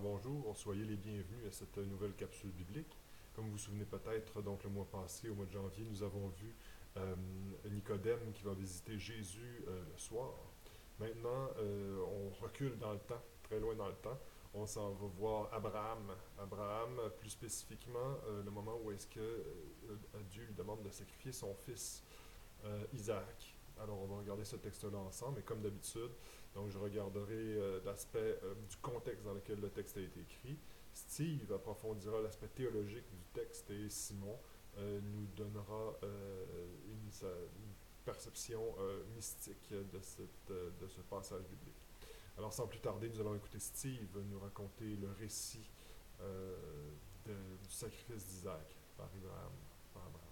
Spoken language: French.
bonjour, soyez les bienvenus à cette nouvelle capsule biblique. Comme vous vous souvenez peut-être, donc le mois passé, au mois de janvier, nous avons vu euh, Nicodème qui va visiter Jésus euh, le soir. Maintenant, euh, on recule dans le temps, très loin dans le temps. On s'en va voir Abraham. Abraham, plus spécifiquement, le moment où est-ce que Dieu lui demande de sacrifier son fils Isaac. Alors, on va regarder ce texte-là ensemble, et comme d'habitude, donc je regarderai euh, l'aspect euh, du contexte dans lequel le texte a été écrit. Steve approfondira l'aspect théologique du texte, et Simon euh, nous donnera une, perception mystique de, ce passage biblique. Alors, sans plus tarder, nous allons écouter Steve nous raconter le récit du sacrifice d'Isaac par. Par Abraham.